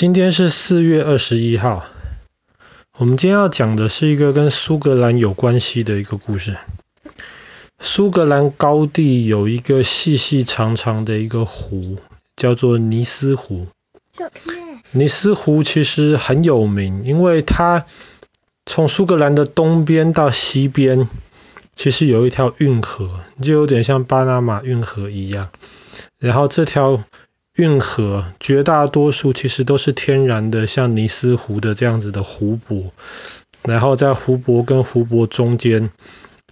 今天是四月二十一号。我们今天要讲的是一个跟苏格兰有关系的一个故事。苏格兰高地有一个细细长长的一个湖，叫做尼斯湖。尼斯湖其实很有名，因为它从苏格兰的东边到西边，其实有一条运河，就有点像巴拿马运河一样。然后这条运河绝大多数其实都是天然的，像尼斯湖的这样子的湖泊，然后在湖泊跟湖泊中间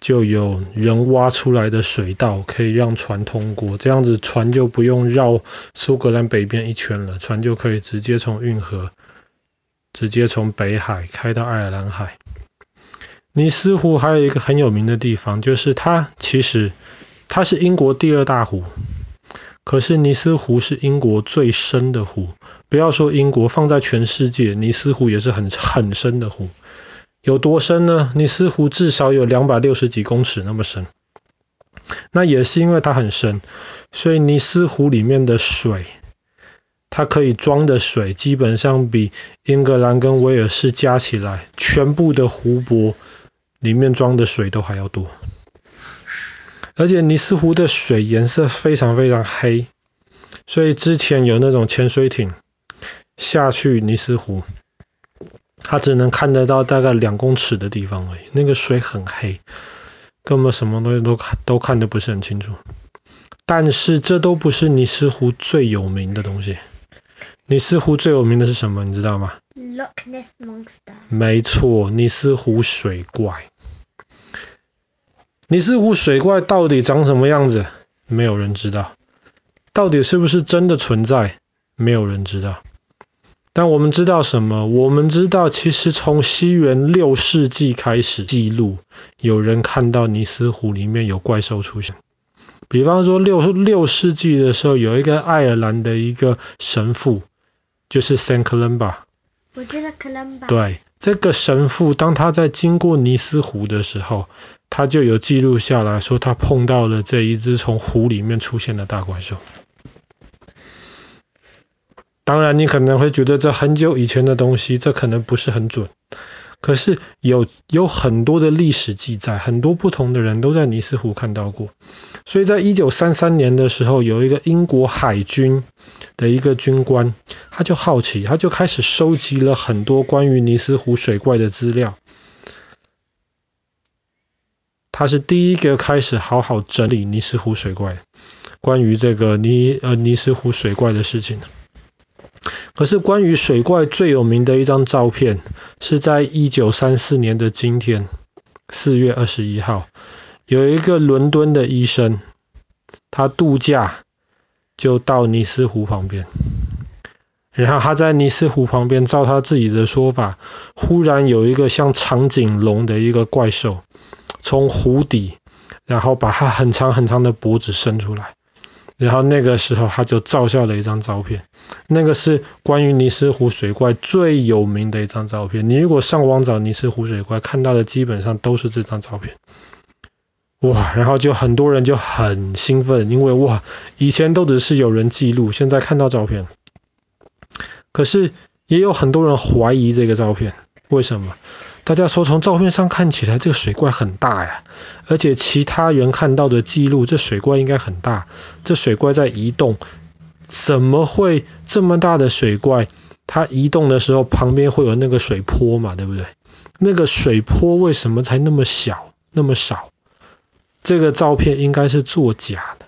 就有人挖出来的水道，可以让船通过，这样子船就不用绕苏格兰北边一圈了，船就可以直接从运河，直接从北海开到爱尔兰海。尼斯湖还有一个很有名的地方，就是它其实它是英国第二大湖。可是尼斯湖是英国最深的湖，不要说英国，放在全世界，尼斯湖也是很很深的湖。有多深呢？尼斯湖至少有两百六十几公尺那么深。那也是因为它很深，所以尼斯湖里面的水，它可以装的水，基本上比英格兰跟威尔士加起来，全部的湖泊里面装的水都还要多。而且尼斯湖的水颜色非常非常黑，所以之前有那种潜水艇下去尼斯湖，它只能看得到大概两公尺的地方而已。那个水很黑，根本什么东西都看都看得不是很清楚。但是这都不是尼斯湖最有名的东西。尼斯湖最有名的是什么？你知道吗？Loch Ness Monster。没错，尼斯湖水怪。尼斯湖水怪到底长什么样子？没有人知道。到底是不是真的存在？没有人知道。但我们知道什么？我们知道，其实从西元六世纪开始记录，有人看到尼斯湖里面有怪兽出现。比方说六六世纪的时候，有一个爱尔兰的一个神父，就是 Saint Columba。我觉得 Columba。对，这个神父当他在经过尼斯湖的时候。他就有记录下来说，他碰到了这一只从湖里面出现的大怪兽。当然，你可能会觉得这很久以前的东西，这可能不是很准。可是有有很多的历史记载，很多不同的人都在尼斯湖看到过。所以在一九三三年的时候，有一个英国海军的一个军官，他就好奇，他就开始收集了很多关于尼斯湖水怪的资料。他是第一个开始好好整理尼斯湖水怪，关于这个尼呃尼斯湖水怪的事情。可是关于水怪最有名的一张照片，是在一九三四年的今天，四月二十一号，有一个伦敦的医生，他度假就到尼斯湖旁边，然后他在尼斯湖旁边，照他自己的说法，忽然有一个像长颈龙的一个怪兽。从湖底，然后把它很长很长的脖子伸出来，然后那个时候他就照下了一张照片，那个是关于尼斯湖水怪最有名的一张照片。你如果上网找尼斯湖水怪，看到的基本上都是这张照片。哇，然后就很多人就很兴奋，因为哇，以前都只是有人记录，现在看到照片。可是也有很多人怀疑这个照片，为什么？大家说，从照片上看起来，这个水怪很大呀，而且其他人看到的记录，这水怪应该很大。这水怪在移动，怎么会这么大的水怪？它移动的时候旁边会有那个水坡嘛，对不对？那个水坡为什么才那么小，那么少？这个照片应该是作假的，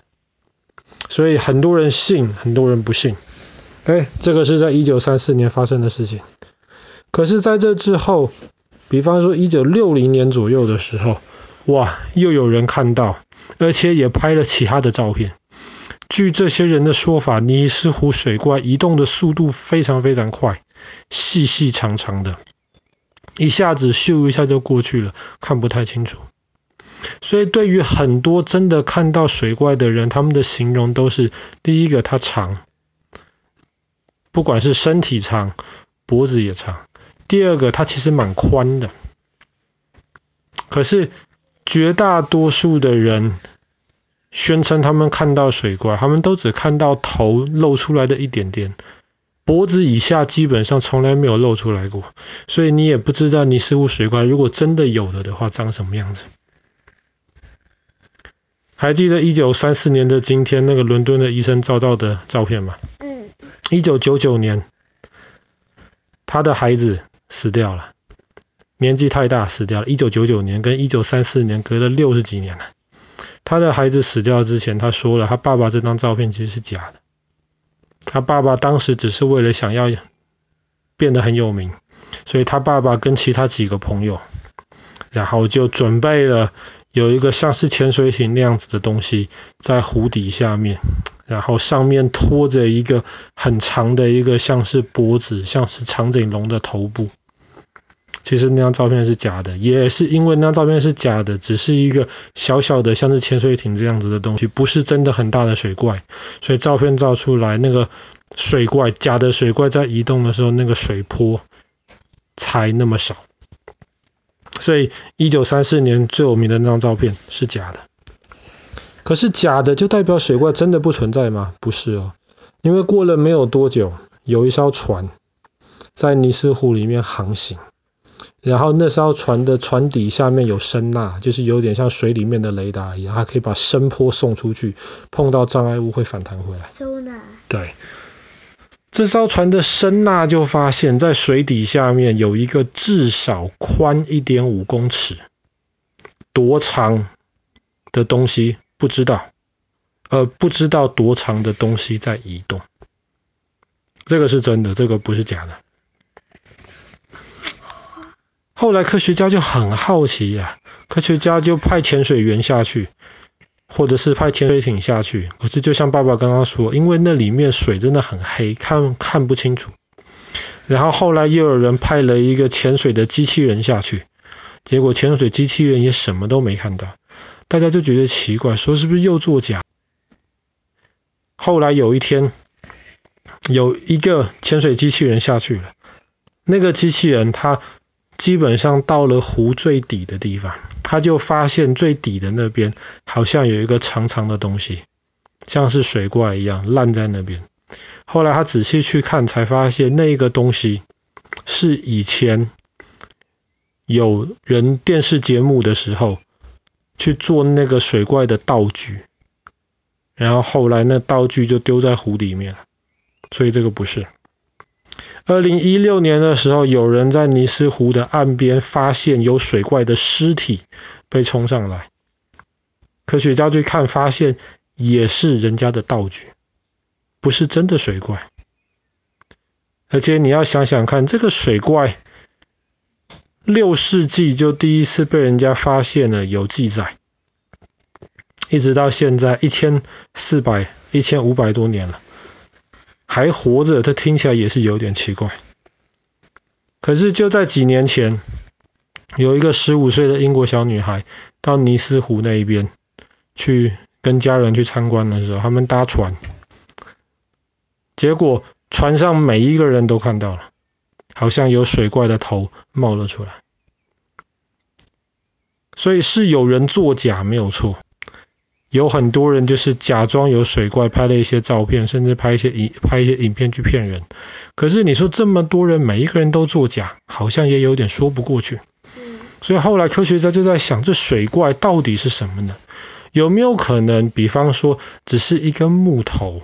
所以很多人信，很多人不信。哎，这个是在一九三四年发生的事情。可是在这之后，比方说，一九六零年左右的时候，哇，又有人看到，而且也拍了其他的照片。据这些人的说法，尼斯湖水怪移动的速度非常非常快，细细长长的，一下子咻一下就过去了，看不太清楚。所以，对于很多真的看到水怪的人，他们的形容都是：第一个，它长，不管是身体长，脖子也长。第二个，它其实蛮宽的，可是绝大多数的人宣称他们看到水怪，他们都只看到头露出来的一点点，脖子以下基本上从来没有露出来过，所以你也不知道尼斯湖水怪如果真的有了的话长什么样子。还记得一九三四年的今天那个伦敦的医生照到的照片吗？一九九九年，他的孩子死掉了，年纪太大死掉了。一九九九年跟一九三四年隔了六十几年了。他的孩子死掉之前，他说了，他爸爸这张照片其实是假的。他爸爸当时只是为了想要变得很有名，所以他爸爸跟其他几个朋友，然后就准备了有一个像是潜水艇那样子的东西在湖底下面，然后上面拖着一个很长的一个像是脖子，像是长颈龙的头部。其实那张照片是假的，也是因为那张照片是假的，只是一个小小的像是潜水艇这样子的东西，不是真的很大的水怪，所以照片照出来那个水怪，假的水怪在移动的时候，那个水波才那么少。所以一九三四年最有名的那张照片是假的。可是假的就代表水怪真的不存在吗？不是哦，因为过了没有多久，有一艘船在尼斯湖里面航行。然后那艘船的船底下面有声呐，就是有点像水里面的雷达一样，它可以把声波送出去，碰到障碍物会反弹回来。对，这艘船的声呐就发现，在水底下面有一个至少宽一点五公尺、多长的东西，不知道，呃，不知道多长的东西在移动。这个是真的，这个不是假的。后来科学家就很好奇呀、科学家就派潜水员下去，或者是派潜水艇下去。可是就像爸爸刚刚说，因为那里面水真的很黑，看看不清楚。然后后来又有人派了一个潜水的机器人下去，结果潜水机器人也什么都没看到。大家就觉得奇怪，说是不是又作假？后来有一天，有一个潜水机器人下去了，那个机器人他。基本上到了湖最底的地方，他就发现最底的那边好像有一个长长的东西，像是水怪一样烂在那边。后来他仔细去看，才发现那个东西是以前有人电视节目的时候去做那个水怪的道具，然后后来那道具就丢在湖里面，所以这个不是。二零一六年的时候，有人在尼斯湖的岸边发现有水怪的尸体被冲上来，科学家去看，发现也是人家的道具，不是真的水怪。而且你要想想看，这个水怪六世纪就第一次被人家发现了，有记载，一直到现在一千四百、一千五百多年了。还活着，这听起来也是有点奇怪。可是就在几年前，有一个十五岁的英国小女孩到尼斯湖那一边去跟家人去参观的时候，他们搭船，结果船上每一个人都看到了，好像有水怪的头冒了出来。所以是有人作假，没有错。有很多人就是假装有水怪，拍了一些照片，甚至拍一些影拍一些影片去骗人。可是你说这么多人，每一个人都作假，好像也有点说不过去。所以后来科学家就在想，这水怪到底是什么呢？有没有可能，比方说只是一根木头，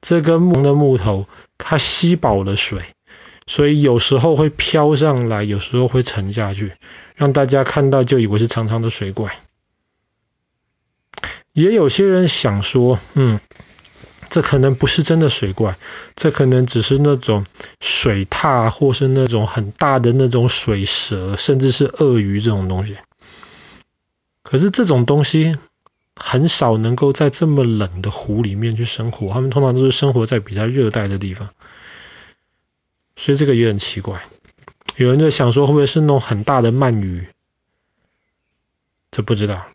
这根木的木头它吸饱了水，所以有时候会飘上来，有时候会沉下去，让大家看到就以为是长长的水怪。也有些人想说，嗯，这可能不是真的水怪，这可能只是那种水獭，或是那种很大的那种水蛇，甚至是鳄鱼这种东西。可是这种东西很少能够在这么冷的湖里面去生活，它们通常都是生活在比较热带的地方，所以这个也很奇怪。有人在想说，会不会是那种很大的鳗鱼？这不知道。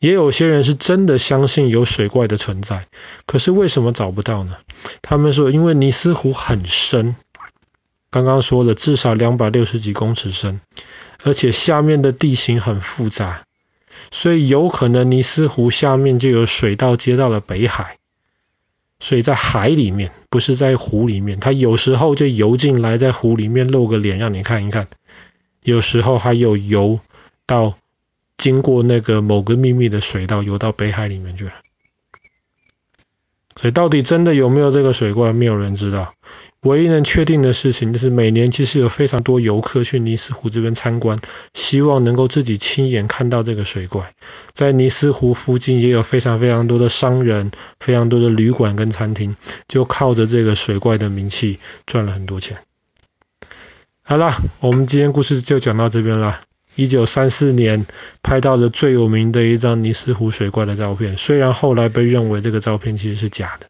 也有些人是真的相信有水怪的存在，可是为什么找不到呢？他们说，因为尼斯湖很深，刚刚说了至少两百六十几公尺深，而且下面的地形很复杂，所以有可能尼斯湖下面就有水道接到了北海，所以在海里面，不是在湖里面。它有时候就游进来，在湖里面露个脸让你看一看。有时候还有游到经过那个某个秘密的水道，游到北海里面去了。所以到底真的有没有这个水怪，没有人知道。唯一能确定的事情就是，每年其实有非常多游客去尼斯湖这边参观，希望能够自己亲眼看到这个水怪。在尼斯湖附近也有非常非常多的商人，非常多的旅馆跟餐厅，就靠着这个水怪的名气赚了很多钱。好了，我们今天故事就讲到这边了。一九三四年拍到的最有名的一张尼斯湖水怪的照片，虽然后来被认为这个照片其实是假的。